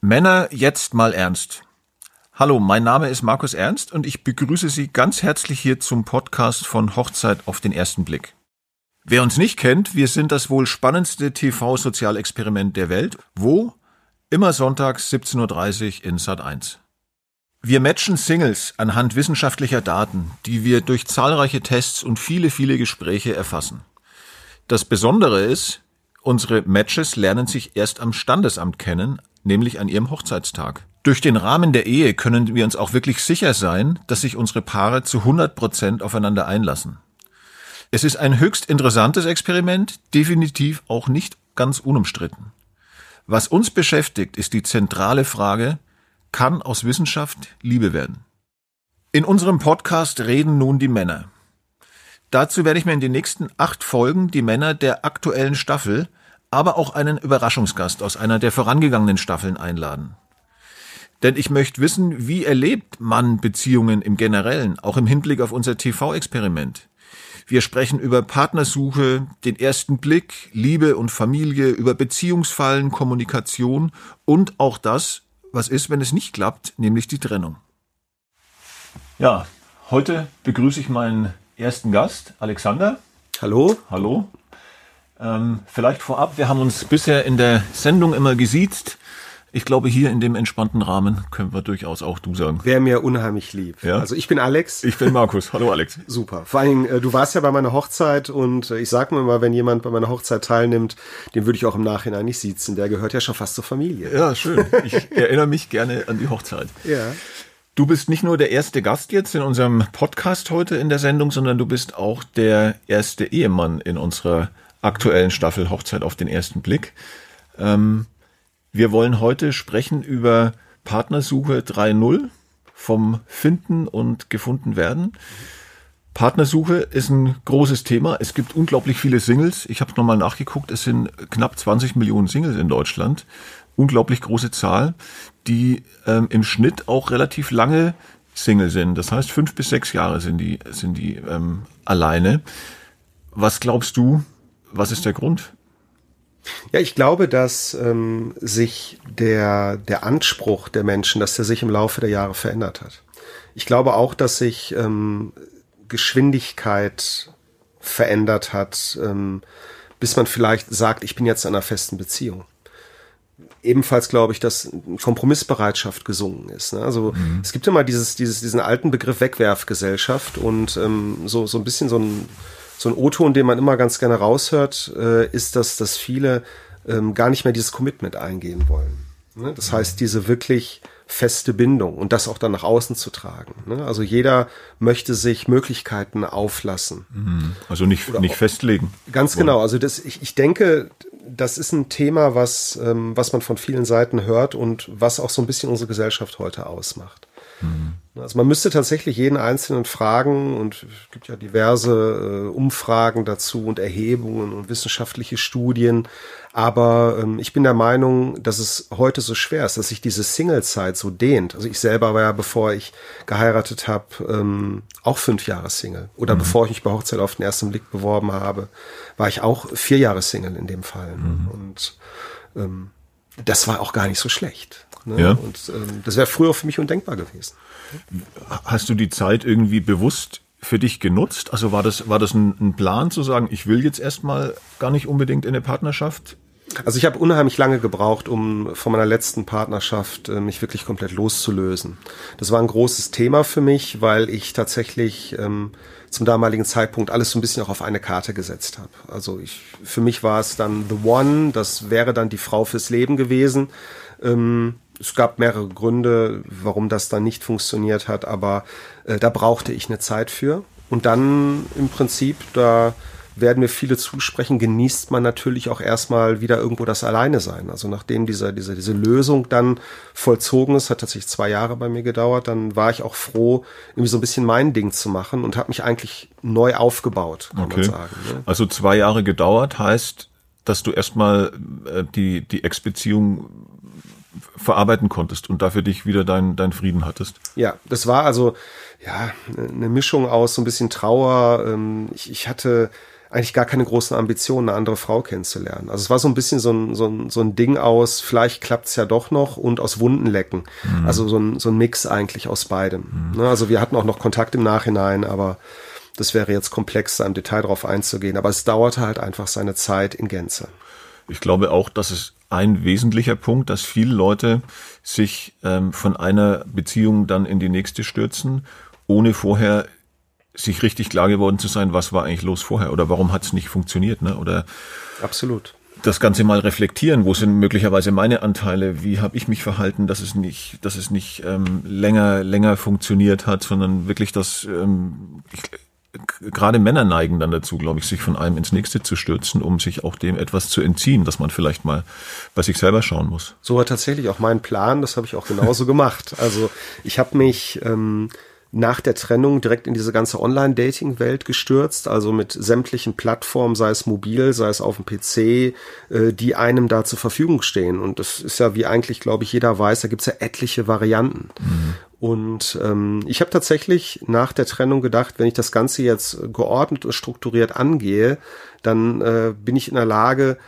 Männer, jetzt mal ernst. Hallo, mein Name ist Markus Ernst und ich begrüße Sie ganz herzlich hier zum Podcast von Hochzeit auf den ersten Blick. Wer uns nicht kennt, wir sind das wohl spannendste TV-Sozialexperiment der Welt. Wo? Immer sonntags 17.30 Uhr in Sat 1. Wir matchen Singles anhand wissenschaftlicher Daten, die wir durch zahlreiche Tests und viele, viele Gespräche erfassen. Das Besondere ist, unsere Matches lernen sich erst am Standesamt kennen, nämlich an ihrem Hochzeitstag. Durch den Rahmen der Ehe können wir uns auch wirklich sicher sein, dass sich unsere Paare zu 100 Prozent aufeinander einlassen. Es ist ein höchst interessantes Experiment, definitiv auch nicht ganz unumstritten. Was uns beschäftigt, ist die zentrale Frage, kann aus Wissenschaft Liebe werden? In unserem Podcast reden nun die Männer. Dazu werde ich mir in den nächsten acht Folgen die Männer der aktuellen Staffel aber auch einen Überraschungsgast aus einer der vorangegangenen Staffeln einladen. Denn ich möchte wissen, wie erlebt man Beziehungen im Generellen, auch im Hinblick auf unser TV-Experiment. Wir sprechen über Partnersuche, den ersten Blick, Liebe und Familie, über Beziehungsfallen, Kommunikation und auch das, was ist, wenn es nicht klappt, nämlich die Trennung. Ja, heute begrüße ich meinen ersten Gast, Alexander. Hallo. Hallo. Ähm, vielleicht vorab, wir haben uns bisher in der Sendung immer gesiezt. Ich glaube, hier in dem entspannten Rahmen können wir durchaus auch du sagen. Wäre mir unheimlich lieb. Ja? Also ich bin Alex. Ich bin Markus. Hallo Alex. Super. Vor allen Dingen, äh, du warst ja bei meiner Hochzeit und äh, ich sag mir mal, wenn jemand bei meiner Hochzeit teilnimmt, den würde ich auch im Nachhinein nicht siezen. Der gehört ja schon fast zur Familie. Ja, schön. Ich erinnere mich gerne an die Hochzeit. Ja. Du bist nicht nur der erste Gast jetzt in unserem Podcast heute in der Sendung, sondern du bist auch der erste Ehemann in unserer aktuellen Staffel Hochzeit auf den ersten Blick. Ähm, wir wollen heute sprechen über Partnersuche 3.0 vom Finden und gefunden werden. Partnersuche ist ein großes Thema. Es gibt unglaublich viele Singles. Ich habe nochmal nachgeguckt. Es sind knapp 20 Millionen Singles in Deutschland. Unglaublich große Zahl, die ähm, im Schnitt auch relativ lange Single sind. Das heißt, fünf bis sechs Jahre sind die, sind die ähm, alleine. Was glaubst du, was ist der Grund? Ja, ich glaube, dass ähm, sich der, der Anspruch der Menschen, dass der sich im Laufe der Jahre verändert hat. Ich glaube auch, dass sich ähm, Geschwindigkeit verändert hat, ähm, bis man vielleicht sagt, ich bin jetzt in einer festen Beziehung. Ebenfalls glaube ich, dass Kompromissbereitschaft gesungen ist. Ne? Also mhm. es gibt immer dieses, dieses, diesen alten Begriff Wegwerfgesellschaft und ähm, so, so ein bisschen so ein so ein O-Ton, den man immer ganz gerne raushört, äh, ist, dass, dass viele ähm, gar nicht mehr dieses Commitment eingehen wollen. Ne? Das heißt, diese wirklich feste Bindung und das auch dann nach außen zu tragen. Ne? Also jeder möchte sich Möglichkeiten auflassen. Mhm. Also nicht, nicht festlegen. Ganz wollen. genau. Also das, ich, ich denke, das ist ein Thema, was, ähm, was man von vielen Seiten hört und was auch so ein bisschen unsere Gesellschaft heute ausmacht. Mhm. Also man müsste tatsächlich jeden Einzelnen fragen und es gibt ja diverse äh, Umfragen dazu und Erhebungen und wissenschaftliche Studien. Aber ähm, ich bin der Meinung, dass es heute so schwer ist, dass sich diese Single-Zeit so dehnt. Also ich selber war ja, bevor ich geheiratet habe, ähm, auch fünf Jahre Single. Oder mhm. bevor ich mich bei Hochzeit auf den ersten Blick beworben habe, war ich auch vier Jahre Single in dem Fall. Mhm. Und ähm, das war auch gar nicht so schlecht. Ne? Ja. Und ähm, das wäre früher für mich undenkbar gewesen. Hast du die Zeit irgendwie bewusst für dich genutzt? Also war das, war das ein, ein Plan zu sagen, ich will jetzt erstmal gar nicht unbedingt in eine Partnerschaft? Also ich habe unheimlich lange gebraucht, um von meiner letzten Partnerschaft äh, mich wirklich komplett loszulösen. Das war ein großes Thema für mich, weil ich tatsächlich ähm, zum damaligen Zeitpunkt alles so ein bisschen auch auf eine Karte gesetzt habe. Also ich, für mich war es dann The One, das wäre dann die Frau fürs Leben gewesen. Ähm, es gab mehrere Gründe, warum das dann nicht funktioniert hat, aber äh, da brauchte ich eine Zeit für. Und dann im Prinzip, da werden mir viele zusprechen, genießt man natürlich auch erstmal wieder irgendwo das Alleine sein. Also nachdem diese, diese, diese Lösung dann vollzogen ist, hat tatsächlich zwei Jahre bei mir gedauert, dann war ich auch froh, irgendwie so ein bisschen mein Ding zu machen und habe mich eigentlich neu aufgebaut, kann okay. man sagen. Ne? Also zwei Jahre gedauert heißt, dass du erstmal äh, die, die Ex-Beziehung verarbeiten konntest und dafür dich wieder deinen dein Frieden hattest. Ja, das war also ja eine Mischung aus so ein bisschen Trauer. Ähm, ich, ich hatte eigentlich gar keine großen Ambitionen, eine andere Frau kennenzulernen. Also es war so ein bisschen so ein, so ein, so ein Ding aus, vielleicht klappt's ja doch noch und aus Wunden lecken. Mhm. Also so ein, so ein Mix eigentlich aus beidem. Mhm. Ne, also wir hatten auch noch Kontakt im Nachhinein, aber das wäre jetzt komplex, da im Detail drauf einzugehen. Aber es dauerte halt einfach seine Zeit in Gänze. Ich glaube auch, dass es ein wesentlicher Punkt, dass viele Leute sich ähm, von einer Beziehung dann in die nächste stürzen, ohne vorher sich richtig klar geworden zu sein, was war eigentlich los vorher oder warum hat es nicht funktioniert, ne? Oder absolut das Ganze mal reflektieren. Wo sind möglicherweise meine Anteile? Wie habe ich mich verhalten, dass es nicht, dass es nicht ähm, länger länger funktioniert hat, sondern wirklich das ähm, ich, gerade Männer neigen dann dazu, glaube ich, sich von einem ins nächste zu stürzen, um sich auch dem etwas zu entziehen, dass man vielleicht mal bei sich selber schauen muss. So war tatsächlich auch mein Plan. Das habe ich auch genauso gemacht. Also ich habe mich ähm, nach der Trennung direkt in diese ganze Online-Dating-Welt gestürzt, also mit sämtlichen Plattformen, sei es mobil, sei es auf dem PC, äh, die einem da zur Verfügung stehen. Und das ist ja, wie eigentlich, glaube ich, jeder weiß, da gibt's ja etliche Varianten. Mhm. Und ähm, ich habe tatsächlich nach der Trennung gedacht, wenn ich das Ganze jetzt geordnet und strukturiert angehe, dann äh, bin ich in der Lage,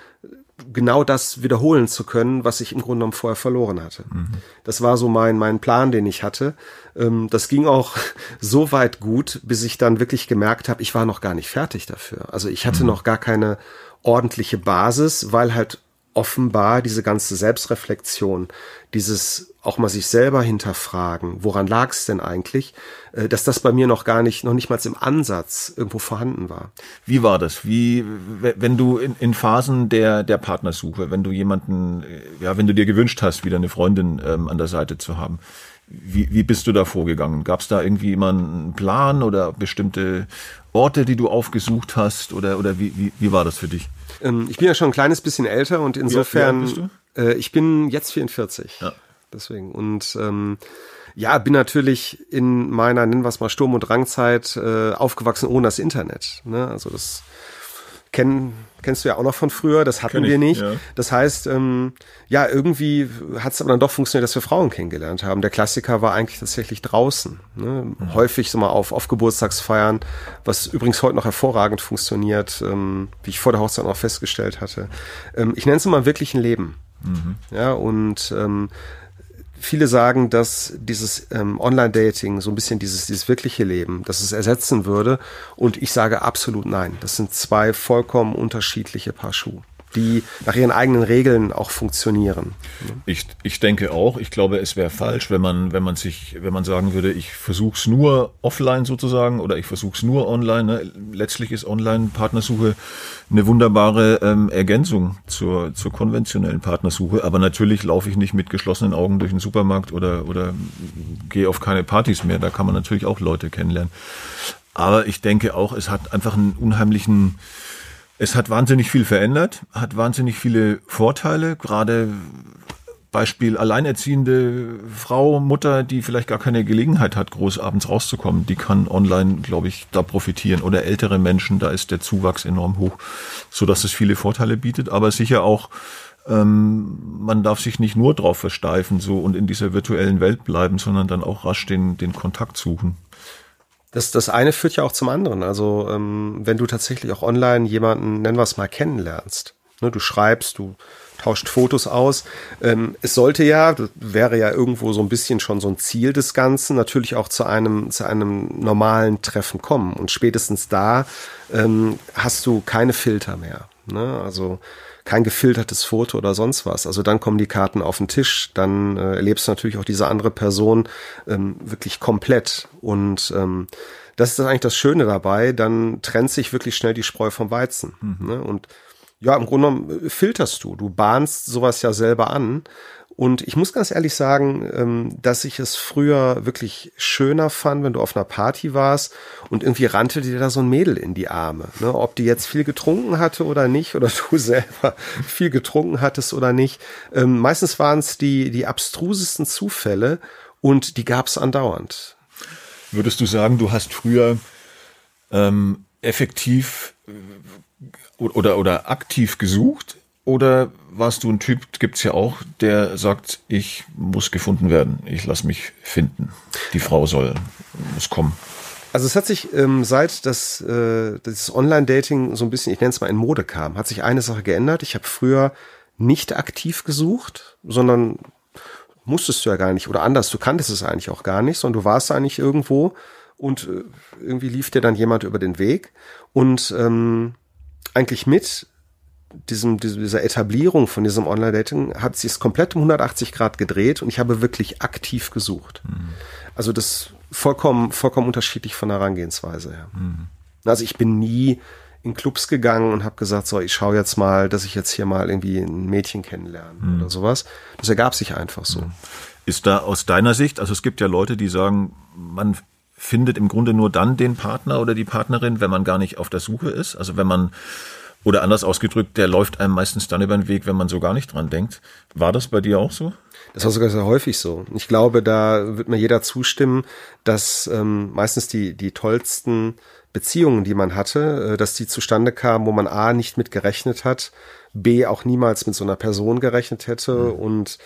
genau das wiederholen zu können, was ich im Grunde genommen vorher verloren hatte. Mhm. Das war so mein, mein Plan, den ich hatte. Ähm, das ging auch so weit gut, bis ich dann wirklich gemerkt habe, ich war noch gar nicht fertig dafür. Also ich hatte mhm. noch gar keine ordentliche Basis, weil halt offenbar diese ganze Selbstreflexion, dieses auch mal sich selber hinterfragen, woran lag es denn eigentlich, äh, dass das bei mir noch gar nicht, noch nicht mal im Ansatz irgendwo vorhanden war. Wie war das? Wie, wenn du in, in Phasen der, der Partnersuche, wenn du jemanden, äh, ja, wenn du dir gewünscht hast, wieder eine Freundin ähm, an der Seite zu haben, wie, wie bist du da vorgegangen? Gab es da irgendwie immer einen Plan oder bestimmte Orte, die du aufgesucht hast oder, oder wie, wie, wie war das für dich? Ähm, ich bin ja schon ein kleines bisschen älter und insofern. Wie, wie äh, ich bin jetzt 44. Ja. Deswegen. Und ähm, ja, bin natürlich in meiner, nennen wir es mal, Sturm- und Drangzeit äh, aufgewachsen ohne das Internet. Ne? Also das kennen, kennst du ja auch noch von früher, das hatten ich, wir nicht. Ja. Das heißt, ähm, ja, irgendwie hat es aber dann doch funktioniert, dass wir Frauen kennengelernt haben. Der Klassiker war eigentlich tatsächlich draußen. Ne? Mhm. Häufig so mal auf, auf Geburtstagsfeiern, was übrigens heute noch hervorragend funktioniert, ähm, wie ich vor der Hochzeit noch festgestellt hatte. Ähm, ich nenne es mal wirklich ein Leben. Mhm. Ja, und ähm, viele sagen, dass dieses ähm, Online-Dating, so ein bisschen dieses, dieses wirkliche Leben, dass es ersetzen würde. Und ich sage absolut nein. Das sind zwei vollkommen unterschiedliche Paar Schuhe die nach ihren eigenen Regeln auch funktionieren. Ich, ich denke auch. Ich glaube, es wäre falsch, wenn man, wenn man sich, wenn man sagen würde, ich versuche es nur offline sozusagen oder ich versuche es nur online. Ne? Letztlich ist Online-Partnersuche eine wunderbare ähm, Ergänzung zur, zur konventionellen Partnersuche. Aber natürlich laufe ich nicht mit geschlossenen Augen durch den Supermarkt oder, oder gehe auf keine Partys mehr. Da kann man natürlich auch Leute kennenlernen. Aber ich denke auch, es hat einfach einen unheimlichen es hat wahnsinnig viel verändert, hat wahnsinnig viele Vorteile, gerade Beispiel alleinerziehende Frau, Mutter, die vielleicht gar keine Gelegenheit hat, groß abends rauszukommen, die kann online, glaube ich, da profitieren. Oder ältere Menschen, da ist der Zuwachs enorm hoch, so dass es viele Vorteile bietet, aber sicher auch ähm, man darf sich nicht nur drauf versteifen so und in dieser virtuellen Welt bleiben, sondern dann auch rasch den, den Kontakt suchen. Das, das eine führt ja auch zum anderen. Also ähm, wenn du tatsächlich auch online jemanden, nennen wir es mal, kennenlernst. Ne, du schreibst, du tauscht Fotos aus. Ähm, es sollte ja, wäre ja irgendwo so ein bisschen schon so ein Ziel des Ganzen, natürlich auch zu einem, zu einem normalen Treffen kommen. Und spätestens da ähm, hast du keine Filter mehr. Ne? Also kein gefiltertes Foto oder sonst was. Also dann kommen die Karten auf den Tisch, dann äh, erlebst du natürlich auch diese andere Person ähm, wirklich komplett. Und ähm, das ist eigentlich das Schöne dabei, dann trennt sich wirklich schnell die Spreu vom Weizen. Mhm. Ne? Und ja, im Grunde genommen äh, filterst du. Du bahnst sowas ja selber an und ich muss ganz ehrlich sagen, ähm, dass ich es früher wirklich schöner fand, wenn du auf einer Party warst und irgendwie rannte dir da so ein Mädel in die Arme. Ne? Ob die jetzt viel getrunken hatte oder nicht, oder du selber viel getrunken hattest oder nicht. Ähm, meistens waren es die, die abstrusesten Zufälle und die gab es andauernd. Würdest du sagen, du hast früher ähm, effektiv äh, oder, oder aktiv gesucht oder warst du ein Typ, gibt's ja auch, der sagt, ich muss gefunden werden, ich lass mich finden. Die Frau soll, muss kommen. Also es hat sich ähm, seit das, äh, das Online-Dating so ein bisschen, ich nenne es mal in Mode kam, hat sich eine Sache geändert. Ich habe früher nicht aktiv gesucht, sondern musstest du ja gar nicht oder anders, du kanntest es eigentlich auch gar nicht, sondern du warst eigentlich irgendwo und äh, irgendwie lief dir dann jemand über den Weg und ähm, eigentlich mit diesem, dieser Etablierung von diesem Online-Dating hat sich es komplett um 180 Grad gedreht und ich habe wirklich aktiv gesucht. Mhm. Also das vollkommen, vollkommen unterschiedlich von der Herangehensweise her. Mhm. Also ich bin nie in Clubs gegangen und habe gesagt, so, ich schaue jetzt mal, dass ich jetzt hier mal irgendwie ein Mädchen kennenlerne mhm. oder sowas. Das ergab sich einfach so. Mhm. Ist da aus deiner Sicht, also es gibt ja Leute, die sagen, man findet im Grunde nur dann den Partner oder die Partnerin, wenn man gar nicht auf der Suche ist. Also wenn man, oder anders ausgedrückt, der läuft einem meistens dann über den Weg, wenn man so gar nicht dran denkt. War das bei dir auch so? Das war sogar sehr häufig so. Ich glaube, da wird mir jeder zustimmen, dass ähm, meistens die, die tollsten Beziehungen, die man hatte, äh, dass die zustande kamen, wo man A nicht mit gerechnet hat, B auch niemals mit so einer Person gerechnet hätte mhm. und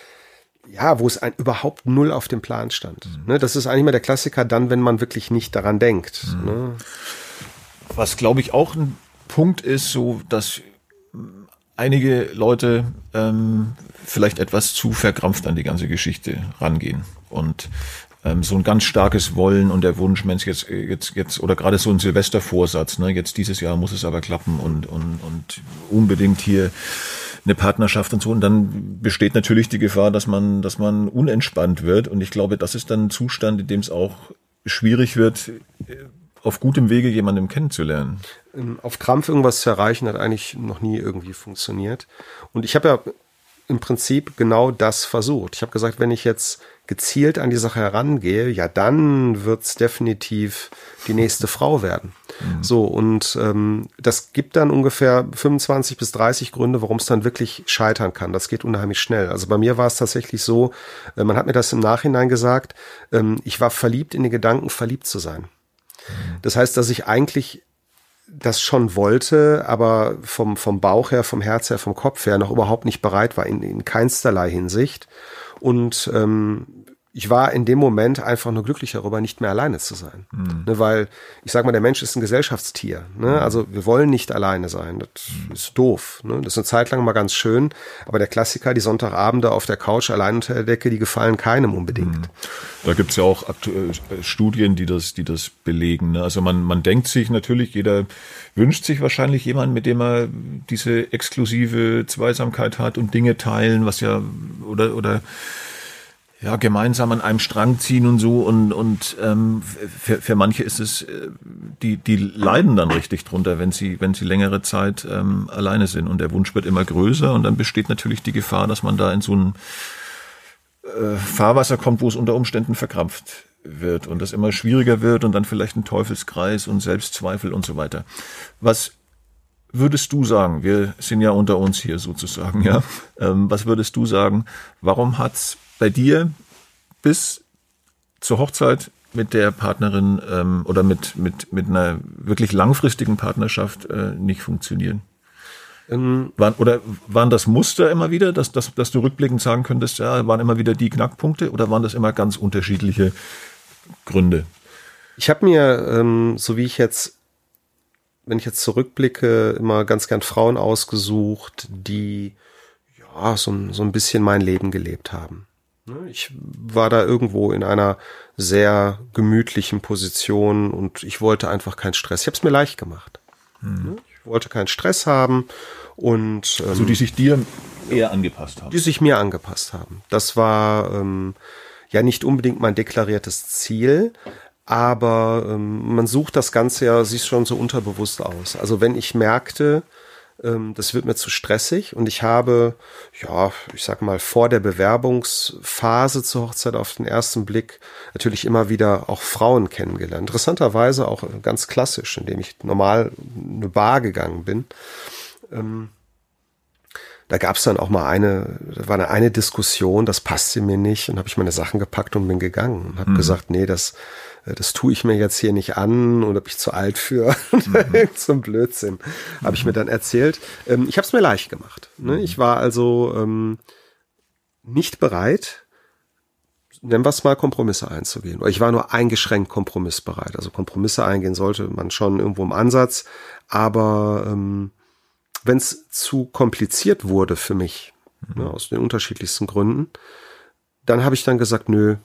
ja, wo es ein, überhaupt null auf dem Plan stand. Mhm. Ne, das ist eigentlich mal der Klassiker dann, wenn man wirklich nicht daran denkt. Mhm. Ne? Was glaube ich auch ein Punkt ist, so dass einige Leute ähm, vielleicht etwas zu verkrampft an die ganze Geschichte rangehen und ähm, so ein ganz starkes Wollen und der Wunsch, Mensch, jetzt, jetzt, jetzt, oder gerade so ein Silvestervorsatz, ne, jetzt dieses Jahr muss es aber klappen und, und, und unbedingt hier eine Partnerschaft und so. Und dann besteht natürlich die Gefahr, dass man, dass man unentspannt wird. Und ich glaube, das ist dann ein Zustand, in dem es auch schwierig wird, auf gutem Wege jemandem kennenzulernen. Ähm, auf Krampf irgendwas zu erreichen, hat eigentlich noch nie irgendwie funktioniert. Und ich habe ja im Prinzip genau das versucht. Ich habe gesagt, wenn ich jetzt gezielt an die Sache herangehe, ja, dann wird's definitiv die nächste Frau werden. Mhm. So, und ähm, das gibt dann ungefähr 25 bis 30 Gründe, warum es dann wirklich scheitern kann. Das geht unheimlich schnell. Also bei mir war es tatsächlich so, äh, man hat mir das im Nachhinein gesagt, ähm, ich war verliebt in den Gedanken, verliebt zu sein. Das heißt, dass ich eigentlich das schon wollte, aber vom, vom Bauch her, vom Herz her, vom Kopf her noch überhaupt nicht bereit war, in, in keinsterlei Hinsicht. Und ähm, ich war in dem Moment einfach nur glücklich darüber, nicht mehr alleine zu sein. Mhm. Ne, weil, ich sag mal, der Mensch ist ein Gesellschaftstier. Ne? Mhm. Also wir wollen nicht alleine sein. Das mhm. ist doof. Ne? Das ist eine Zeit lang mal ganz schön, aber der Klassiker, die Sonntagabende auf der Couch allein unter der Decke, die gefallen keinem unbedingt. Mhm. Da gibt's ja auch äh, Studien, die das, die das belegen. Ne? Also man, man denkt sich natürlich, jeder wünscht sich wahrscheinlich jemanden, mit dem er diese exklusive Zweisamkeit hat und Dinge teilen, was ja oder oder ja, gemeinsam an einem Strang ziehen und so und, und ähm, für, für manche ist es, äh, die, die leiden dann richtig drunter, wenn sie, wenn sie längere Zeit ähm, alleine sind und der Wunsch wird immer größer und dann besteht natürlich die Gefahr, dass man da in so ein äh, Fahrwasser kommt, wo es unter Umständen verkrampft wird und das immer schwieriger wird und dann vielleicht ein Teufelskreis und Selbstzweifel und so weiter. Was würdest du sagen? Wir sind ja unter uns hier sozusagen, ja. Ähm, was würdest du sagen? Warum hat's bei dir bis zur Hochzeit mit der Partnerin ähm, oder mit, mit, mit einer wirklich langfristigen Partnerschaft äh, nicht funktionieren? Ähm, waren, oder waren das Muster immer wieder, dass, dass, dass du rückblickend sagen könntest, ja, waren immer wieder die Knackpunkte oder waren das immer ganz unterschiedliche Gründe? Ich habe mir, ähm, so wie ich jetzt, wenn ich jetzt zurückblicke, immer ganz gern Frauen ausgesucht, die ja so, so ein bisschen mein Leben gelebt haben. Ne, ich war da irgendwo in einer sehr gemütlichen Position und ich wollte einfach keinen Stress. Ich habe es mir leicht gemacht. Hm. Ich wollte keinen Stress haben und ähm, also die sich dir eher angepasst haben. Die sich mir angepasst haben. Das war ähm, ja nicht unbedingt mein deklariertes Ziel, aber ähm, man sucht das Ganze ja sich schon so unterbewusst aus. Also wenn ich merkte, ähm, das wird mir zu stressig und ich habe, ja, ich sag mal, vor der Bewerbungsphase zur Hochzeit auf den ersten Blick natürlich immer wieder auch Frauen kennengelernt. Interessanterweise auch ganz klassisch, indem ich normal eine Bar gegangen bin. Ähm, da gab es dann auch mal eine, da war eine, eine Diskussion, das passte mir nicht und habe ich meine Sachen gepackt und bin gegangen und habe mhm. gesagt, nee, das äh, das tue ich mir jetzt hier nicht an oder bin ich zu alt für mhm. zum Blödsinn, mhm. habe ich mir dann erzählt. Ähm, ich habe es mir leicht gemacht. Ne? Mhm. Ich war also ähm, nicht bereit, nennen wir es mal, Kompromisse einzugehen. Oder ich war nur eingeschränkt kompromissbereit. Also Kompromisse eingehen sollte man schon irgendwo im Ansatz. Aber ähm, wenn es zu kompliziert wurde für mich, mhm. ne, aus den unterschiedlichsten Gründen, dann habe ich dann gesagt, nö,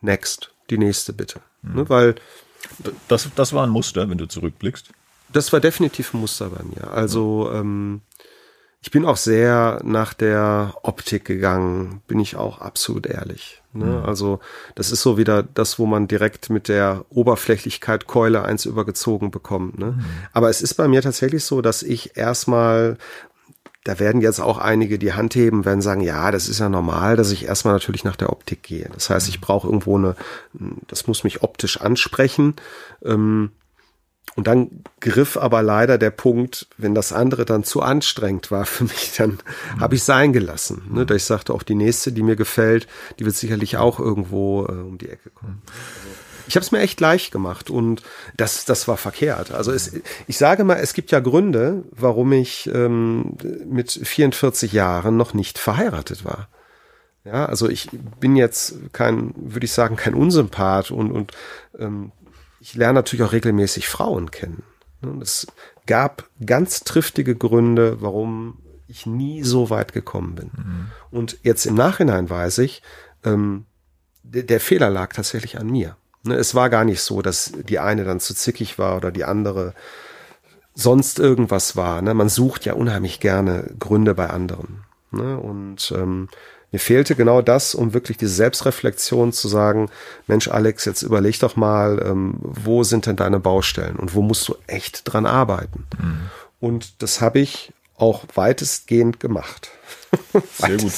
next, die nächste bitte. Mhm. Ne, weil das, das war ein Muster, wenn du zurückblickst. Das war definitiv ein Muster bei mir. Also ähm, ich bin auch sehr nach der Optik gegangen, bin ich auch absolut ehrlich. Ne? Mhm. Also das ist so wieder das, wo man direkt mit der Oberflächlichkeit Keule eins übergezogen bekommt. Ne? Mhm. Aber es ist bei mir tatsächlich so, dass ich erstmal da werden jetzt auch einige die Hand heben, werden sagen, ja, das ist ja normal, dass ich erstmal natürlich nach der Optik gehe. Das heißt, ich brauche irgendwo eine, das muss mich optisch ansprechen. Ähm, und dann griff aber leider der Punkt, wenn das andere dann zu anstrengend war für mich, dann mhm. habe ich sein gelassen. Ne? Da ich sagte, auch die nächste, die mir gefällt, die wird sicherlich auch irgendwo äh, um die Ecke kommen. Also, ich habe es mir echt leicht gemacht und das, das war verkehrt. Also es, ich sage mal, es gibt ja Gründe, warum ich ähm, mit 44 Jahren noch nicht verheiratet war. Ja, also ich bin jetzt kein, würde ich sagen, kein Unsympath und, und ähm, ich lerne natürlich auch regelmäßig Frauen kennen. Und es gab ganz triftige Gründe, warum ich nie so weit gekommen bin. Mhm. Und jetzt im Nachhinein weiß ich, ähm, der, der Fehler lag tatsächlich an mir. Ne, es war gar nicht so, dass die eine dann zu zickig war oder die andere sonst irgendwas war. Ne? Man sucht ja unheimlich gerne Gründe bei anderen. Ne? Und ähm, mir fehlte genau das, um wirklich diese Selbstreflexion zu sagen, Mensch Alex, jetzt überleg doch mal, ähm, wo sind denn deine Baustellen und wo musst du echt dran arbeiten? Mhm. Und das habe ich auch weitestgehend gemacht. Sehr gut.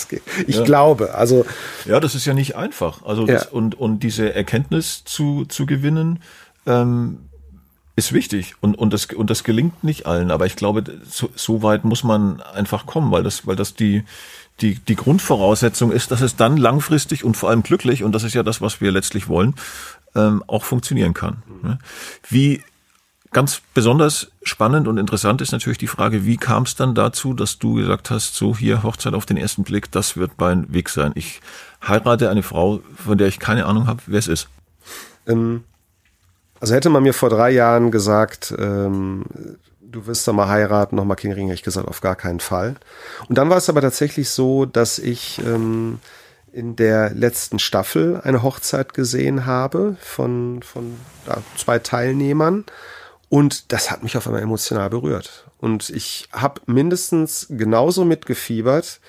Ich ja. glaube, also. Ja, das ist ja nicht einfach. Also, das, ja. und, und diese Erkenntnis zu, zu gewinnen, ähm, ist wichtig und, und, das, und das gelingt nicht allen, aber ich glaube, so, so weit muss man einfach kommen, weil das, weil das die, die, die Grundvoraussetzung ist, dass es dann langfristig und vor allem glücklich, und das ist ja das, was wir letztlich wollen, ähm, auch funktionieren kann. Mhm. Wie ganz besonders spannend und interessant ist natürlich die Frage, wie kam es dann dazu, dass du gesagt hast, so hier Hochzeit auf den ersten Blick, das wird mein Weg sein. Ich heirate eine Frau, von der ich keine Ahnung habe, wer es ist. Ähm, also hätte man mir vor drei Jahren gesagt, ähm, du wirst da mal heiraten, noch mal Kinder kriegen, hätte ich gesagt, auf gar keinen Fall. Und dann war es aber tatsächlich so, dass ich ähm, in der letzten Staffel eine Hochzeit gesehen habe von, von ja, zwei Teilnehmern. Und das hat mich auf einmal emotional berührt. Und ich habe mindestens genauso mitgefiebert,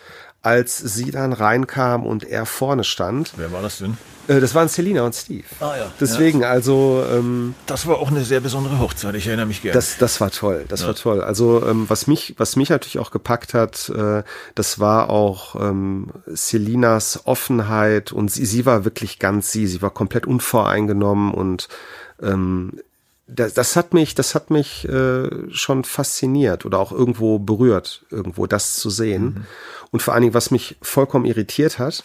als sie dann reinkam und er vorne stand. Wer war das denn? Äh, das waren Selina und Steve. Ah ja. Deswegen, ja. also. Ähm, das war auch eine sehr besondere Hochzeit. Ich erinnere mich gerne. Das, das war toll. Das ja. war toll. Also ähm, was mich, was mich natürlich auch gepackt hat, äh, das war auch ähm, Selinas Offenheit und sie, sie war wirklich ganz sie. Sie war komplett unvoreingenommen und ähm, das, das hat mich, das hat mich äh, schon fasziniert oder auch irgendwo berührt, irgendwo das zu sehen. Mhm. Und vor allen Dingen, was mich vollkommen irritiert hat,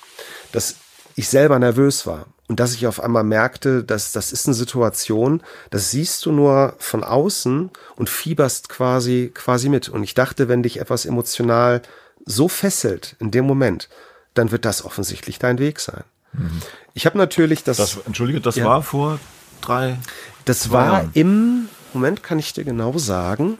dass ich selber nervös war und dass ich auf einmal merkte, dass das ist eine Situation, das siehst du nur von außen und fieberst quasi quasi mit. Und ich dachte, wenn dich etwas emotional so fesselt in dem Moment, dann wird das offensichtlich dein Weg sein. Mhm. Ich habe natürlich das, das. Entschuldige, das ja, war vor drei. Das war Jahren. im Moment kann ich dir genau sagen.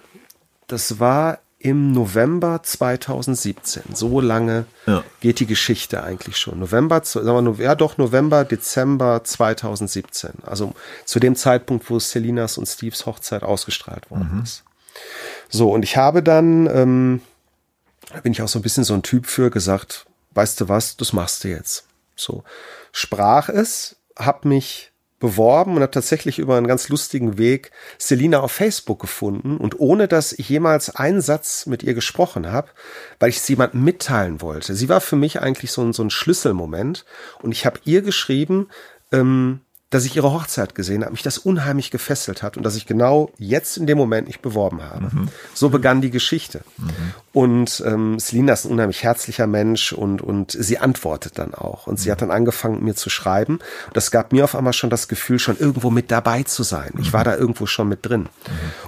Das war im November 2017. So lange ja. geht die Geschichte eigentlich schon. November, sagen wir, ja doch, November, Dezember 2017. Also zu dem Zeitpunkt, wo Selinas und Steves Hochzeit ausgestrahlt worden mhm. ist. So, und ich habe dann, ähm, da bin ich auch so ein bisschen so ein Typ für, gesagt, weißt du was, das machst du jetzt. So, sprach es, hab mich beworben und habe tatsächlich über einen ganz lustigen Weg Selina auf Facebook gefunden und ohne dass ich jemals einen Satz mit ihr gesprochen habe, weil ich es jemandem mitteilen wollte. Sie war für mich eigentlich so ein, so ein Schlüsselmoment und ich habe ihr geschrieben, ähm, dass ich ihre Hochzeit gesehen habe, mich das unheimlich gefesselt hat und dass ich genau jetzt in dem Moment nicht beworben habe. Mhm. So begann die Geschichte. Mhm. Und ähm, Selina ist ein unheimlich herzlicher Mensch und, und sie antwortet dann auch. Und mhm. sie hat dann angefangen, mir zu schreiben. Und das gab mir auf einmal schon das Gefühl, schon irgendwo mit dabei zu sein. Ich war mhm. da irgendwo schon mit drin. Mhm.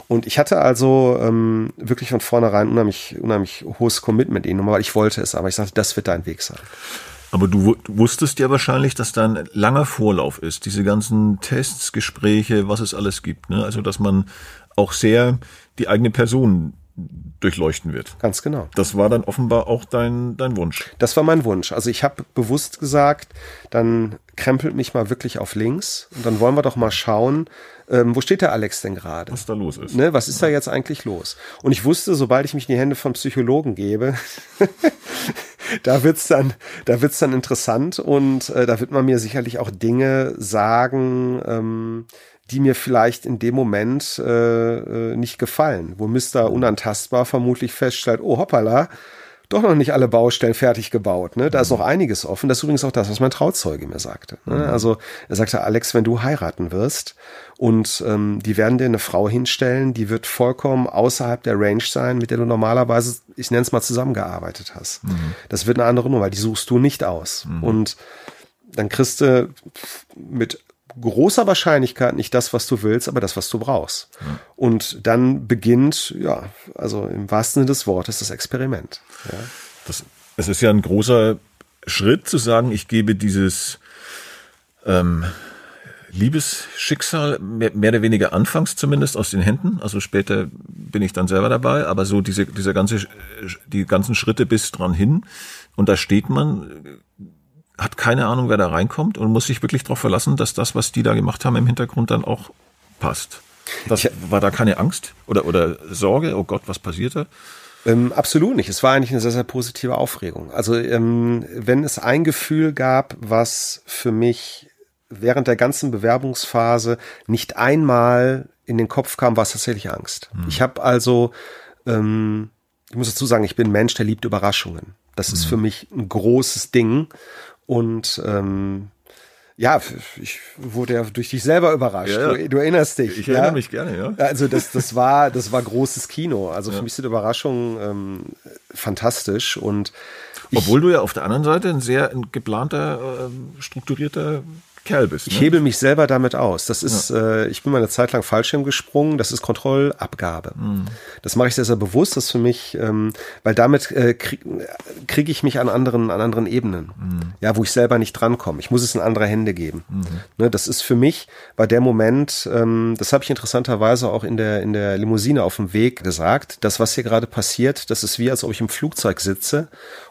Und ich hatte also ähm, wirklich von vornherein unheimlich, unheimlich hohes Commitment ihnen, weil ich wollte es, aber ich sagte, das wird dein Weg sein. Aber du, du wusstest ja wahrscheinlich, dass da ein langer Vorlauf ist, diese ganzen Tests, Gespräche, was es alles gibt. Ne? Also dass man auch sehr die eigene Person durchleuchten wird. Ganz genau. Das war dann offenbar auch dein, dein Wunsch. Das war mein Wunsch. Also ich habe bewusst gesagt, dann krempelt mich mal wirklich auf links und dann wollen wir doch mal schauen, ähm, wo steht der Alex denn gerade? Was da los ist. Ne, was ist ja. da jetzt eigentlich los? Und ich wusste, sobald ich mich in die Hände von Psychologen gebe, da wird's dann, da wird's dann interessant und äh, da wird man mir sicherlich auch Dinge sagen, ähm, die mir vielleicht in dem Moment äh, äh nicht gefallen, wo Mr. Unantastbar vermutlich feststellt, oh hoppala, doch noch nicht alle Baustellen fertig gebaut. Ne? Da ist noch einiges offen. Das ist übrigens auch das, was mein Trauzeuge mir sagte. Ne? Mhm. Also er sagte, Alex, wenn du heiraten wirst und ähm, die werden dir eine Frau hinstellen, die wird vollkommen außerhalb der Range sein, mit der du normalerweise, ich nenne es mal, zusammengearbeitet hast. Mhm. Das wird eine andere Nummer, die suchst du nicht aus. Mhm. Und dann kriegst du mit großer Wahrscheinlichkeit nicht das, was du willst, aber das, was du brauchst. Ja. Und dann beginnt, ja, also im wahrsten Sinne des Wortes, das Experiment. Ja. Das, es ist ja ein großer Schritt zu sagen, ich gebe dieses ähm, Liebesschicksal mehr, mehr oder weniger anfangs zumindest aus den Händen. Also später bin ich dann selber dabei, aber so diese, dieser ganze, die ganzen Schritte bis dran hin. Und da steht man hat keine Ahnung, wer da reinkommt und muss sich wirklich darauf verlassen, dass das, was die da gemacht haben, im Hintergrund dann auch passt. Das, war da keine Angst oder, oder Sorge? Oh Gott, was passiert da? Ähm, absolut nicht. Es war eigentlich eine sehr, sehr positive Aufregung. Also ähm, wenn es ein Gefühl gab, was für mich während der ganzen Bewerbungsphase nicht einmal in den Kopf kam, war es tatsächlich Angst. Hm. Ich habe also, ähm, ich muss dazu sagen, ich bin ein Mensch, der liebt Überraschungen. Das hm. ist für mich ein großes Ding. Und ähm, ja, ich wurde ja durch dich selber überrascht. Ja, ja. Du, du, erinnerst dich. Ich ja? erinnere mich gerne, ja. Also das, das war, das war großes Kino. Also für mich sind Überraschungen ähm, fantastisch und obwohl du ja auf der anderen Seite ein sehr geplanter, äh, strukturierter Kerl bist. Ne? Ich hebel mich selber damit aus. Das ist, ja. äh, ich bin mal eine Zeit lang Fallschirm gesprungen, das ist Kontrollabgabe. Mhm. Das mache ich sehr, sehr bewusst, das ist für mich, ähm, weil damit äh, kriege krieg ich mich an anderen, an anderen Ebenen, mhm. ja, wo ich selber nicht drankomme. Ich muss es in andere Hände geben. Mhm. Ne, das ist für mich, war der Moment, ähm, das habe ich interessanterweise auch in der, in der Limousine auf dem Weg gesagt, das, was hier gerade passiert, das ist wie, als ob ich im Flugzeug sitze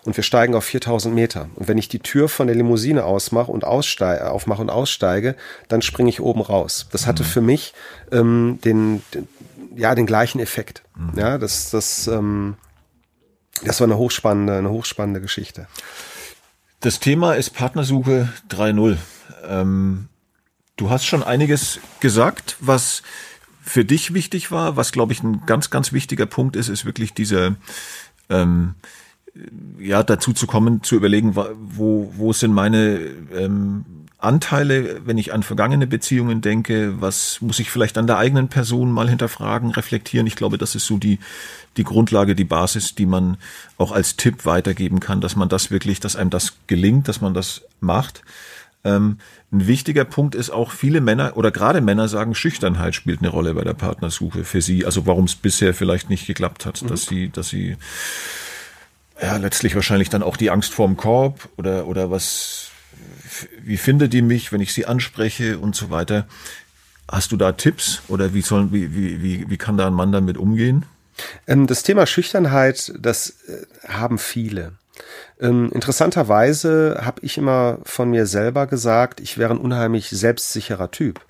und wir steigen auf 4000 Meter. Und wenn ich die Tür von der Limousine ausmache und aussteige, aufmache und aussteige, dann springe ich oben raus. Das hatte mhm. für mich ähm, den, den, ja, den gleichen Effekt. Mhm. Ja, das, das, ähm, das war eine hochspannende, eine hochspannende Geschichte. Das Thema ist Partnersuche 3.0. Ähm, du hast schon einiges gesagt, was für dich wichtig war, was glaube ich ein ganz, ganz wichtiger Punkt ist, ist wirklich dieser ähm, ja, dazu zu kommen, zu überlegen, wo, wo sind meine ähm, Anteile, wenn ich an vergangene Beziehungen denke, was muss ich vielleicht an der eigenen Person mal hinterfragen, reflektieren. Ich glaube, das ist so die, die Grundlage, die Basis, die man auch als Tipp weitergeben kann, dass man das wirklich, dass einem das gelingt, dass man das macht. Ähm, ein wichtiger Punkt ist auch, viele Männer oder gerade Männer sagen, Schüchternheit spielt eine Rolle bei der Partnersuche für sie. Also warum es bisher vielleicht nicht geklappt hat, mhm. dass sie, dass sie ja, letztlich wahrscheinlich dann auch die Angst vorm Korb oder, oder was, wie findet die mich, wenn ich sie anspreche und so weiter. Hast du da Tipps oder wie soll, wie, wie, wie, wie kann da ein Mann damit umgehen? Ähm, das Thema Schüchternheit, das äh, haben viele. Ähm, interessanterweise habe ich immer von mir selber gesagt, ich wäre ein unheimlich selbstsicherer Typ.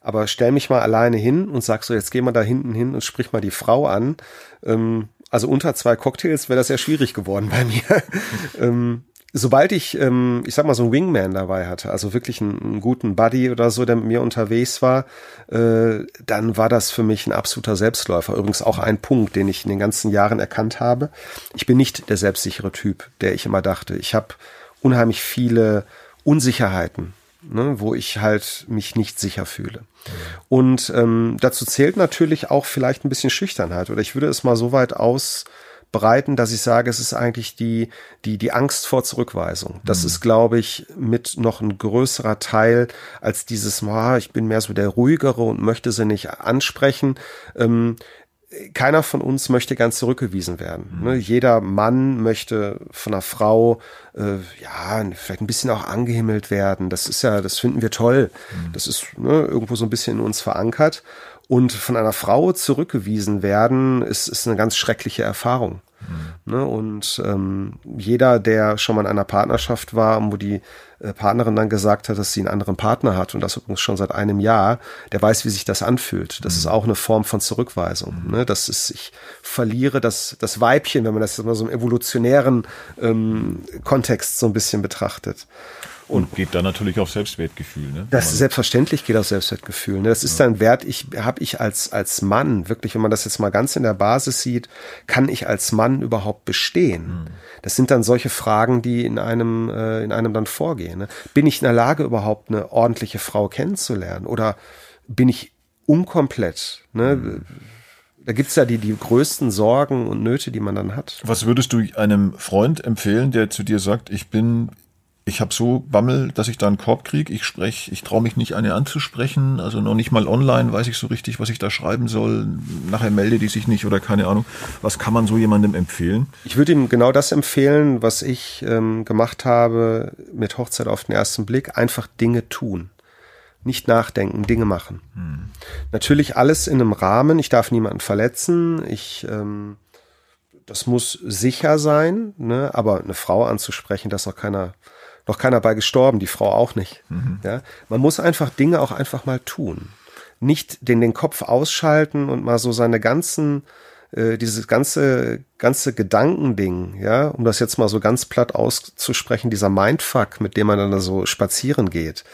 Aber stell mich mal alleine hin und sag so, jetzt geh mal da hinten hin und sprich mal die Frau an. Ähm, also unter zwei Cocktails wäre das ja schwierig geworden bei mir. ähm, sobald ich, ähm, ich sag mal, so einen Wingman dabei hatte, also wirklich einen, einen, guten Buddy oder so, der mit mir unterwegs war, äh, dann war das für mich ein absoluter Selbstläufer. Übrigens auch ein Punkt, den ich in den ganzen Jahren erkannt habe. Ich bin nicht der selbstsichere Typ, der ich immer dachte. Ich habe unheimlich viele Unsicherheiten, ne, wo ich halt mich nicht sicher fühle. Und ähm, dazu zählt natürlich auch vielleicht ein bisschen Schüchternheit. Oder ich würde es mal so weit ausbreiten, dass ich sage, es ist eigentlich die, die, die Angst vor Zurückweisung. Das mhm. ist, glaube ich, mit noch ein größerer Teil als dieses, oh, ich bin mehr so der ruhigere und möchte sie nicht ansprechen. Ähm, keiner von uns möchte ganz zurückgewiesen werden. Mhm. Ne? Jeder Mann möchte von einer Frau äh, ja vielleicht ein bisschen auch angehimmelt werden. Das ist ja, das finden wir toll. Mhm. Das ist ne, irgendwo so ein bisschen in uns verankert. Und von einer Frau zurückgewiesen werden, ist, ist eine ganz schreckliche Erfahrung. Mhm. Ne? Und ähm, jeder, der schon mal in einer Partnerschaft war, wo die äh, Partnerin dann gesagt hat, dass sie einen anderen Partner hat und das übrigens schon seit einem Jahr, der weiß, wie sich das anfühlt. Das mhm. ist auch eine Form von Zurückweisung. Mhm. Ne? Das ist, ich verliere das, das Weibchen, wenn man das jetzt mal so im evolutionären ähm, Kontext so ein bisschen betrachtet. Und geht dann natürlich auf Selbstwertgefühl. Ne? Das selbstverständlich geht auf Selbstwertgefühl. Ne? Das ist ja. dann Wert, ich habe ich als als Mann wirklich, wenn man das jetzt mal ganz in der Basis sieht, kann ich als Mann überhaupt bestehen? Mhm. Das sind dann solche Fragen, die in einem äh, in einem dann vorgehen. Ne? Bin ich in der Lage überhaupt eine ordentliche Frau kennenzulernen oder bin ich unkomplett? Ne? Mhm. Da gibt's ja die, die größten Sorgen und Nöte, die man dann hat. Was würdest du einem Freund empfehlen, der zu dir sagt, ich bin ich habe so Bammel, dass ich da einen Korb kriege. Ich spreche, ich traue mich nicht, eine anzusprechen. Also noch nicht mal online weiß ich so richtig, was ich da schreiben soll. Nachher melde die sich nicht oder keine Ahnung. Was kann man so jemandem empfehlen? Ich würde ihm genau das empfehlen, was ich ähm, gemacht habe mit Hochzeit auf den ersten Blick. Einfach Dinge tun. Nicht nachdenken, Dinge machen. Hm. Natürlich alles in einem Rahmen. Ich darf niemanden verletzen. Ich ähm, das muss sicher sein, ne? aber eine Frau anzusprechen, dass auch keiner noch keiner bei gestorben, die Frau auch nicht. Mhm. Ja? Man muss einfach Dinge auch einfach mal tun. Nicht den, den Kopf ausschalten und mal so seine ganzen, äh, dieses ganze, ganze Gedankending, ja, um das jetzt mal so ganz platt auszusprechen, dieser Mindfuck, mit dem man dann so spazieren geht.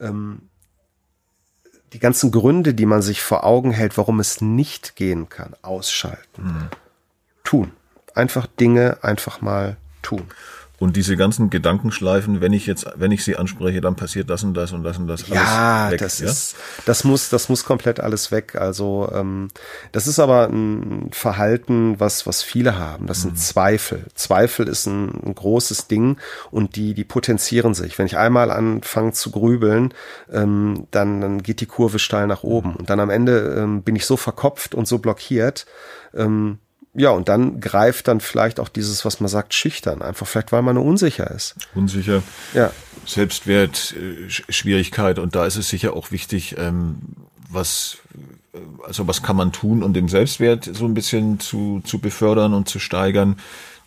Ähm, die ganzen Gründe, die man sich vor Augen hält, warum es nicht gehen kann, ausschalten. Mhm. Tun. Einfach Dinge einfach mal tun. Und diese ganzen Gedankenschleifen, wenn ich jetzt, wenn ich sie anspreche, dann passiert das und das und das und das. Ja, weg, das ja? ist, das muss, das muss komplett alles weg. Also ähm, das ist aber ein Verhalten, was was viele haben. Das sind mhm. Zweifel. Zweifel ist ein, ein, großes Ding und die die potenzieren sich. Wenn ich einmal anfange zu grübeln, ähm, dann dann geht die Kurve steil nach oben mhm. und dann am Ende ähm, bin ich so verkopft und so blockiert. Ähm, ja, und dann greift dann vielleicht auch dieses, was man sagt, schüchtern. Einfach vielleicht, weil man unsicher ist. Unsicher. Ja. Selbstwert, äh, Schwierigkeit. Und da ist es sicher auch wichtig, ähm, was, äh, also was kann man tun, um den Selbstwert so ein bisschen zu, zu befördern und zu steigern.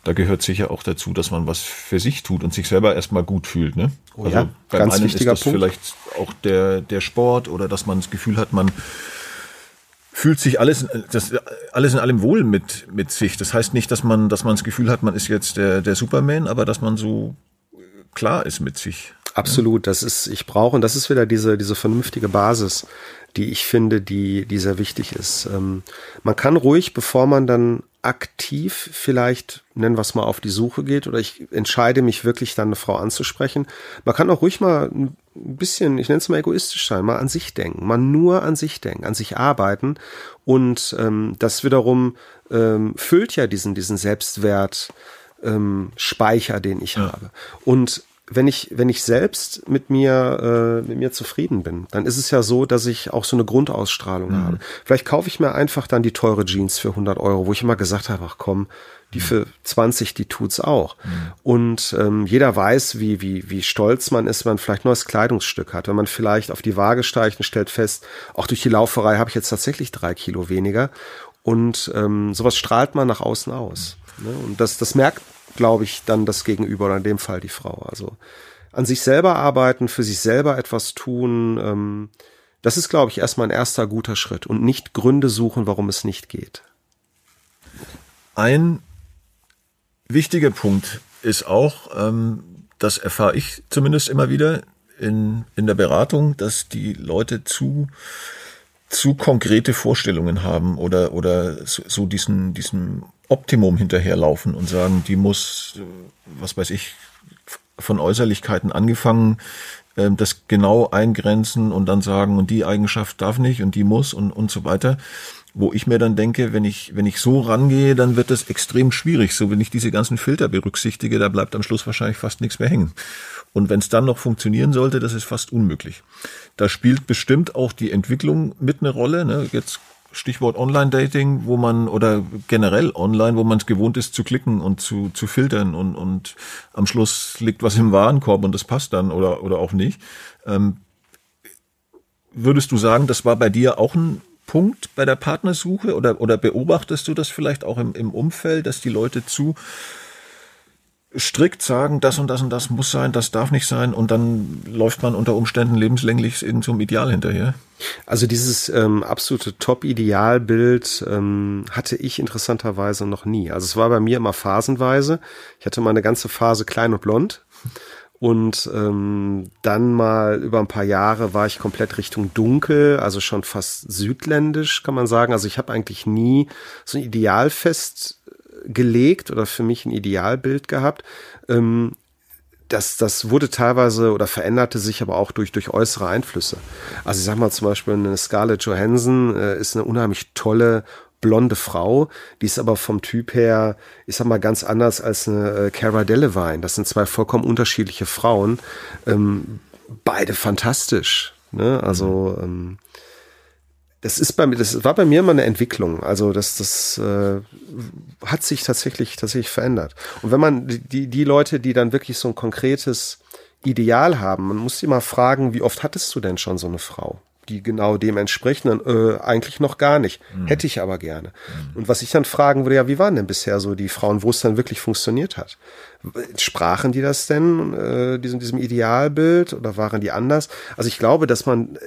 Da gehört sicher auch dazu, dass man was für sich tut und sich selber erstmal gut fühlt. Ne? Oh, also ja, beim ganz einen wichtiger ist das Punkt. vielleicht auch der, der Sport oder dass man das Gefühl hat, man fühlt sich alles, das, alles in allem wohl mit, mit sich. Das heißt nicht, dass man, dass man das Gefühl hat, man ist jetzt der, der Superman, aber dass man so klar ist mit sich. Absolut, das ist, ich brauche, und das ist wieder diese, diese vernünftige Basis, die ich finde, die, die sehr wichtig ist. Ähm, man kann ruhig, bevor man dann aktiv vielleicht, nennen wir es mal, auf die Suche geht oder ich entscheide mich wirklich dann eine Frau anzusprechen. Man kann auch ruhig mal ein bisschen, ich nenne es mal egoistisch sein, mal an sich denken, mal nur an sich denken, an sich arbeiten und ähm, das wiederum ähm, füllt ja diesen, diesen Selbstwert, ähm, Speicher, den ich ja. habe. Und wenn ich, wenn ich selbst mit mir, äh, mit mir zufrieden bin, dann ist es ja so, dass ich auch so eine Grundausstrahlung mhm. habe. Vielleicht kaufe ich mir einfach dann die teure Jeans für 100 Euro, wo ich immer gesagt habe, ach komm, die mhm. für 20, die tut's auch. Mhm. Und ähm, jeder weiß, wie, wie, wie stolz man ist, wenn man vielleicht neues Kleidungsstück hat. Wenn man vielleicht auf die Waage steigt und stellt fest, auch durch die Lauferei habe ich jetzt tatsächlich drei Kilo weniger. Und ähm, sowas strahlt man nach außen aus. Ne? Und das, das merkt glaube ich, dann das Gegenüber oder in dem Fall die Frau. Also an sich selber arbeiten, für sich selber etwas tun, ähm, das ist, glaube ich, erstmal ein erster guter Schritt und nicht Gründe suchen, warum es nicht geht. Ein wichtiger Punkt ist auch, ähm, das erfahre ich zumindest immer wieder in, in der Beratung, dass die Leute zu zu konkrete Vorstellungen haben oder oder so, diesen diesen Optimum hinterherlaufen und sagen, die muss, äh, was weiß ich, von Äußerlichkeiten angefangen, ähm, das genau eingrenzen und dann sagen, und die Eigenschaft darf nicht und die muss und, und so weiter. Wo ich mir dann denke, wenn ich, wenn ich so rangehe, dann wird das extrem schwierig. So, wenn ich diese ganzen Filter berücksichtige, da bleibt am Schluss wahrscheinlich fast nichts mehr hängen. Und wenn es dann noch funktionieren sollte, das ist fast unmöglich. Da spielt bestimmt auch die Entwicklung mit eine Rolle. Ne? Jetzt Stichwort Online-Dating, wo man oder generell online, wo man es gewohnt ist zu klicken und zu, zu filtern und, und am Schluss liegt was im Warenkorb und das passt dann oder, oder auch nicht. Ähm, würdest du sagen, das war bei dir auch ein Punkt bei der Partnersuche oder, oder beobachtest du das vielleicht auch im, im Umfeld, dass die Leute zu strikt sagen, das und das und das muss sein, das darf nicht sein und dann läuft man unter Umständen lebenslänglich in so einem Ideal hinterher? Also dieses ähm, absolute Top-Idealbild ähm, hatte ich interessanterweise noch nie. Also es war bei mir immer phasenweise. Ich hatte mal eine ganze Phase klein und blond und ähm, dann mal über ein paar Jahre war ich komplett Richtung dunkel, also schon fast südländisch, kann man sagen. Also ich habe eigentlich nie so ein Ideal festgelegt oder für mich ein Idealbild gehabt. Ähm, das, das wurde teilweise oder veränderte sich aber auch durch, durch äußere Einflüsse. Also ich sag mal zum Beispiel eine Scarlett Johansson äh, ist eine unheimlich tolle blonde Frau, die ist aber vom Typ her, ich sag mal, ganz anders als eine äh, Cara Delevingne. Das sind zwei vollkommen unterschiedliche Frauen. Ähm, beide fantastisch. Ne? Also ähm, das ist bei mir, das war bei mir immer eine Entwicklung. Also das, das äh, hat sich tatsächlich tatsächlich verändert. Und wenn man die die Leute, die dann wirklich so ein konkretes Ideal haben, man muss sie mal fragen, wie oft hattest du denn schon so eine Frau? Die genau dem entsprechen, dann äh, eigentlich noch gar nicht. Mhm. Hätte ich aber gerne. Mhm. Und was ich dann fragen würde, ja, wie waren denn bisher so die Frauen, wo es dann wirklich funktioniert hat? Sprachen die das denn, äh, diesem, diesem Idealbild oder waren die anders? Also ich glaube, dass man äh,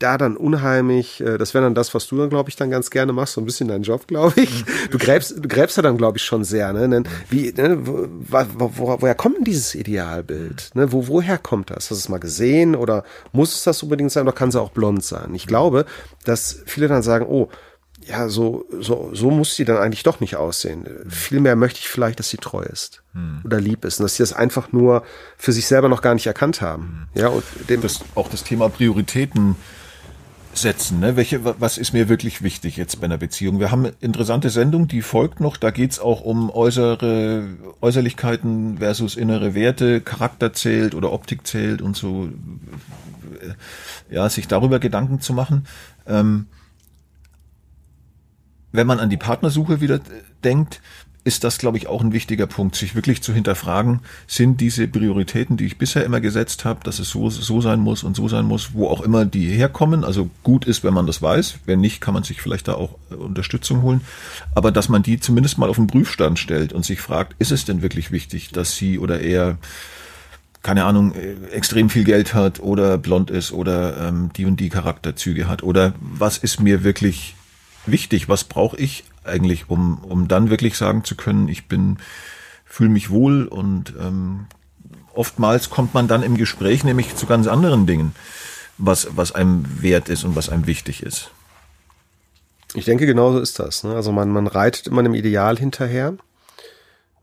da dann unheimlich, äh, das wäre dann das, was du dann, glaube ich, dann ganz gerne machst, so ein bisschen dein Job, glaube ich. Du gräbst, du gräbst ja dann, glaube ich, schon sehr, ne? Wie, ne? Wo, wo, woher kommt denn dieses Idealbild? Ne? Wo, woher kommt das? Hast du es mal gesehen oder muss es das unbedingt sein oder kann sie auch blond sein? Ich glaube, dass viele dann sagen, oh, ja, so, so, so muss sie dann eigentlich doch nicht aussehen. Vielmehr möchte ich vielleicht, dass sie treu ist hm. oder lieb ist und dass sie das einfach nur für sich selber noch gar nicht erkannt haben. Hm. Ja, und dem das, auch das Thema Prioritäten setzen. Ne? Welche, was ist mir wirklich wichtig jetzt bei einer Beziehung? Wir haben eine interessante Sendung, die folgt noch. Da geht's auch um äußere Äußerlichkeiten versus innere Werte, Charakter zählt oder Optik zählt und so. Ja, sich darüber Gedanken zu machen. Ähm, wenn man an die Partnersuche wieder denkt, ist das, glaube ich, auch ein wichtiger Punkt, sich wirklich zu hinterfragen, sind diese Prioritäten, die ich bisher immer gesetzt habe, dass es so, so sein muss und so sein muss, wo auch immer die herkommen. Also gut ist, wenn man das weiß. Wenn nicht, kann man sich vielleicht da auch äh, Unterstützung holen. Aber dass man die zumindest mal auf den Prüfstand stellt und sich fragt, ist es denn wirklich wichtig, dass sie oder er keine Ahnung, äh, extrem viel Geld hat oder blond ist oder ähm, die und die Charakterzüge hat oder was ist mir wirklich wichtig, was brauche ich eigentlich, um, um dann wirklich sagen zu können, ich bin, fühle mich wohl und ähm, oftmals kommt man dann im Gespräch nämlich zu ganz anderen Dingen, was, was einem wert ist und was einem wichtig ist. Ich denke, genauso ist das. Ne? Also man, man reitet immer einem Ideal hinterher,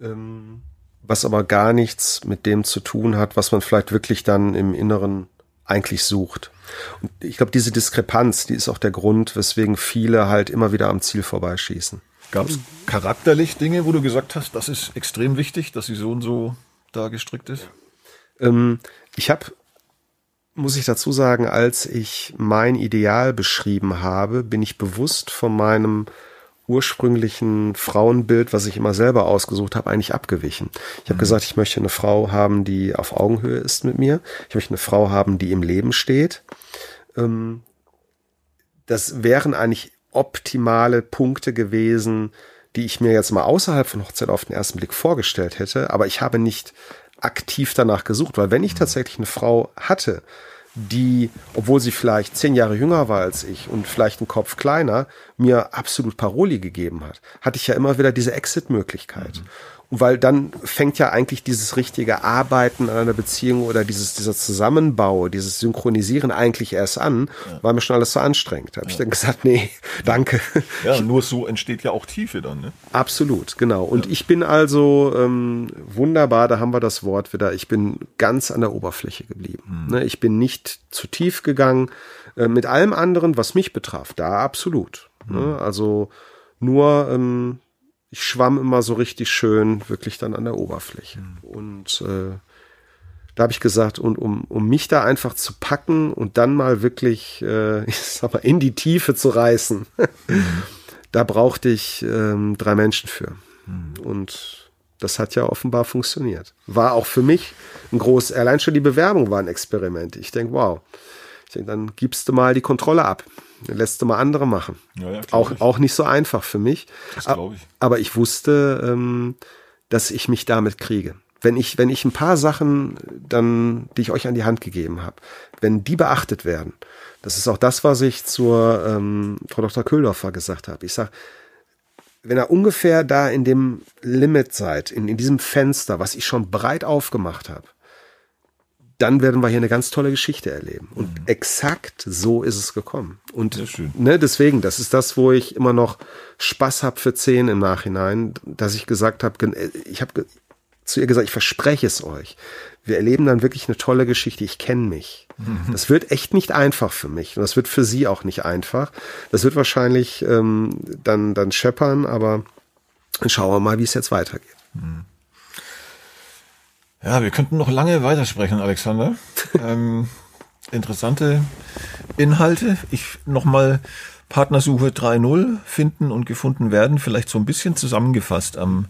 ähm, was aber gar nichts mit dem zu tun hat, was man vielleicht wirklich dann im Inneren eigentlich sucht. Und ich glaube, diese Diskrepanz, die ist auch der Grund, weswegen viele halt immer wieder am Ziel vorbeischießen. Gab es charakterlich Dinge, wo du gesagt hast, das ist extrem wichtig, dass sie so und so da gestrickt ist? Ähm, ich habe, muss ich dazu sagen, als ich mein Ideal beschrieben habe, bin ich bewusst von meinem ursprünglichen Frauenbild, was ich immer selber ausgesucht habe, eigentlich abgewichen. Ich habe mhm. gesagt, ich möchte eine Frau haben, die auf Augenhöhe ist mit mir. Ich möchte eine Frau haben, die im Leben steht. Ähm, das wären eigentlich optimale Punkte gewesen, die ich mir jetzt mal außerhalb von Hochzeit auf den ersten Blick vorgestellt hätte. Aber ich habe nicht aktiv danach gesucht, weil wenn ich mhm. tatsächlich eine Frau hatte, die, obwohl sie vielleicht zehn Jahre jünger war als ich und vielleicht einen Kopf kleiner, mir absolut Paroli gegeben hat, hatte ich ja immer wieder diese Exit-Möglichkeit. Mhm weil dann fängt ja eigentlich dieses richtige Arbeiten an einer Beziehung oder dieses, dieser Zusammenbau, dieses Synchronisieren eigentlich erst an, ja. war mir schon alles so anstrengend. Da habe ja. ich dann gesagt, nee, danke. Ja, nur so entsteht ja auch Tiefe dann, ne? Absolut, genau. Und ja. ich bin also ähm, wunderbar, da haben wir das Wort wieder, ich bin ganz an der Oberfläche geblieben. Ne? Ich bin nicht zu tief gegangen. Äh, mit allem anderen, was mich betraf, da absolut. Ne? Also nur ähm, ich schwamm immer so richtig schön, wirklich dann an der Oberfläche. Mhm. Und äh, Da habe ich gesagt, und um, um mich da einfach zu packen und dann mal wirklich, äh, ich sag mal, in die Tiefe zu reißen, mhm. da brauchte ich ähm, drei Menschen für. Mhm. Und das hat ja offenbar funktioniert. War auch für mich ein großes, allein schon die Bewerbung war ein Experiment. Ich denke, wow. Denke, dann gibst du mal die Kontrolle ab. Dann lässt du mal andere machen. Ja, ja, auch, auch nicht so einfach für mich. Das glaube ich. Aber ich wusste, ähm, dass ich mich damit kriege. Wenn ich, wenn ich ein paar Sachen dann, die ich euch an die Hand gegeben habe, wenn die beachtet werden, das ist auch das, was ich zur ähm, Frau Dr. Köhldorfer gesagt habe. Ich sage, wenn er ungefähr da in dem Limit seid, in, in diesem Fenster, was ich schon breit aufgemacht habe, dann werden wir hier eine ganz tolle Geschichte erleben. Und mhm. exakt so ist es gekommen. Und ne, deswegen, das ist das, wo ich immer noch Spaß habe für zehn im Nachhinein, dass ich gesagt habe, ich habe zu ihr gesagt, ich verspreche es euch. Wir erleben dann wirklich eine tolle Geschichte. Ich kenne mich. Mhm. Das wird echt nicht einfach für mich. Und das wird für sie auch nicht einfach. Das wird wahrscheinlich ähm, dann, dann scheppern, aber schauen wir mal, wie es jetzt weitergeht. Mhm. Ja, wir könnten noch lange weitersprechen, Alexander. ähm, interessante Inhalte. Ich nochmal Partnersuche 3.0 finden und gefunden werden. Vielleicht so ein bisschen zusammengefasst am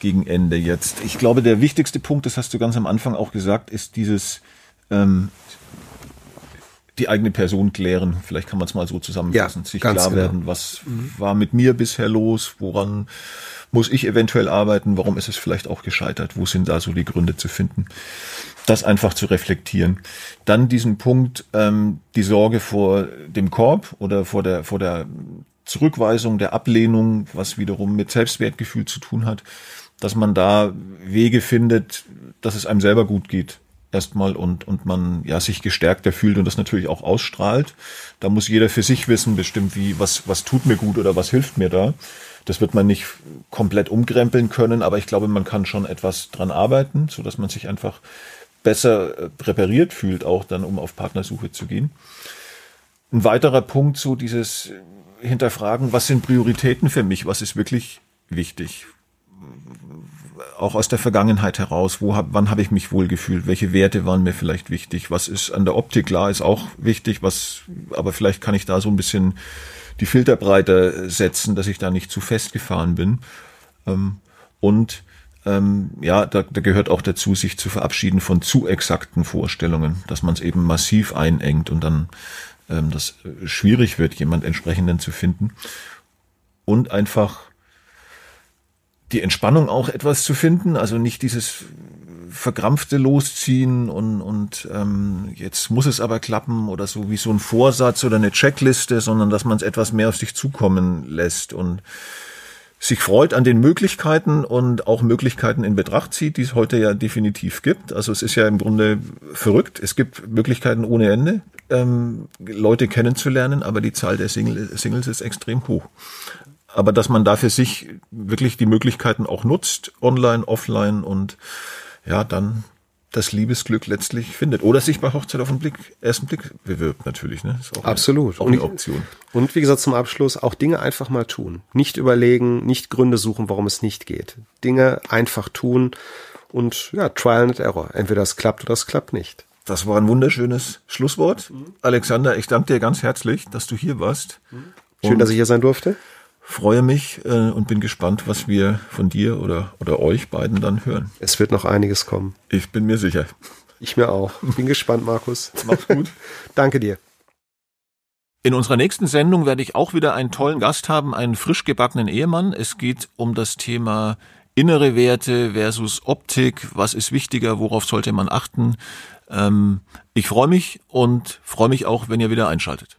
Gegenende jetzt. Ich glaube, der wichtigste Punkt, das hast du ganz am Anfang auch gesagt, ist dieses ähm, die eigene Person klären. Vielleicht kann man es mal so zusammenfassen. Ja, Sich klar genau. werden, was mhm. war mit mir bisher los, woran muss ich eventuell arbeiten, warum ist es vielleicht auch gescheitert, wo sind da so die Gründe zu finden. Das einfach zu reflektieren. Dann diesen Punkt, ähm, die Sorge vor dem Korb oder vor der, vor der Zurückweisung, der Ablehnung, was wiederum mit Selbstwertgefühl zu tun hat, dass man da Wege findet, dass es einem selber gut geht erstmal und, und man ja sich gestärkter fühlt und das natürlich auch ausstrahlt. Da muss jeder für sich wissen, bestimmt wie, was, was tut mir gut oder was hilft mir da. Das wird man nicht komplett umkrempeln können, aber ich glaube, man kann schon etwas dran arbeiten, so dass man sich einfach besser äh, präpariert fühlt, auch dann, um auf Partnersuche zu gehen. Ein weiterer Punkt, so dieses Hinterfragen, was sind Prioritäten für mich? Was ist wirklich wichtig? Auch aus der Vergangenheit heraus, wo hab, wann habe ich mich wohlgefühlt? Welche Werte waren mir vielleicht wichtig? Was ist an der Optik klar, ist auch wichtig, was, aber vielleicht kann ich da so ein bisschen die Filterbreite setzen, dass ich da nicht zu festgefahren bin. Ähm, und ähm, ja, da, da gehört auch dazu, sich zu verabschieden von zu exakten Vorstellungen, dass man es eben massiv einengt und dann ähm, das schwierig wird, jemand entsprechenden zu finden. Und einfach die Entspannung auch etwas zu finden, also nicht dieses verkrampfte Losziehen und, und ähm, jetzt muss es aber klappen oder so wie so ein Vorsatz oder eine Checkliste, sondern dass man es etwas mehr auf sich zukommen lässt und sich freut an den Möglichkeiten und auch Möglichkeiten in Betracht zieht, die es heute ja definitiv gibt. Also es ist ja im Grunde verrückt. Es gibt Möglichkeiten ohne Ende, ähm, Leute kennenzulernen, aber die Zahl der Single, Singles ist extrem hoch. Aber dass man da für sich wirklich die Möglichkeiten auch nutzt, online, offline und ja, dann das Liebesglück letztlich findet. Oder sich bei Hochzeit auf den Blick, ersten Blick bewirbt natürlich. Ne? Ist auch Absolut. Eine, auch eine Option. Und wie gesagt, zum Abschluss auch Dinge einfach mal tun. Nicht überlegen, nicht Gründe suchen, warum es nicht geht. Dinge einfach tun und ja, Trial and Error. Entweder es klappt oder es klappt nicht. Das war ein wunderschönes Schlusswort. Mhm. Alexander, ich danke dir ganz herzlich, dass du hier warst. Schön, dass ich hier sein durfte freue mich äh, und bin gespannt, was wir von dir oder, oder euch beiden dann hören. Es wird noch einiges kommen. Ich bin mir sicher. Ich mir auch. Bin gespannt, Markus. Mach's gut. Danke dir. In unserer nächsten Sendung werde ich auch wieder einen tollen Gast haben, einen frisch gebackenen Ehemann. Es geht um das Thema innere Werte versus Optik. Was ist wichtiger? Worauf sollte man achten? Ähm, ich freue mich und freue mich auch, wenn ihr wieder einschaltet.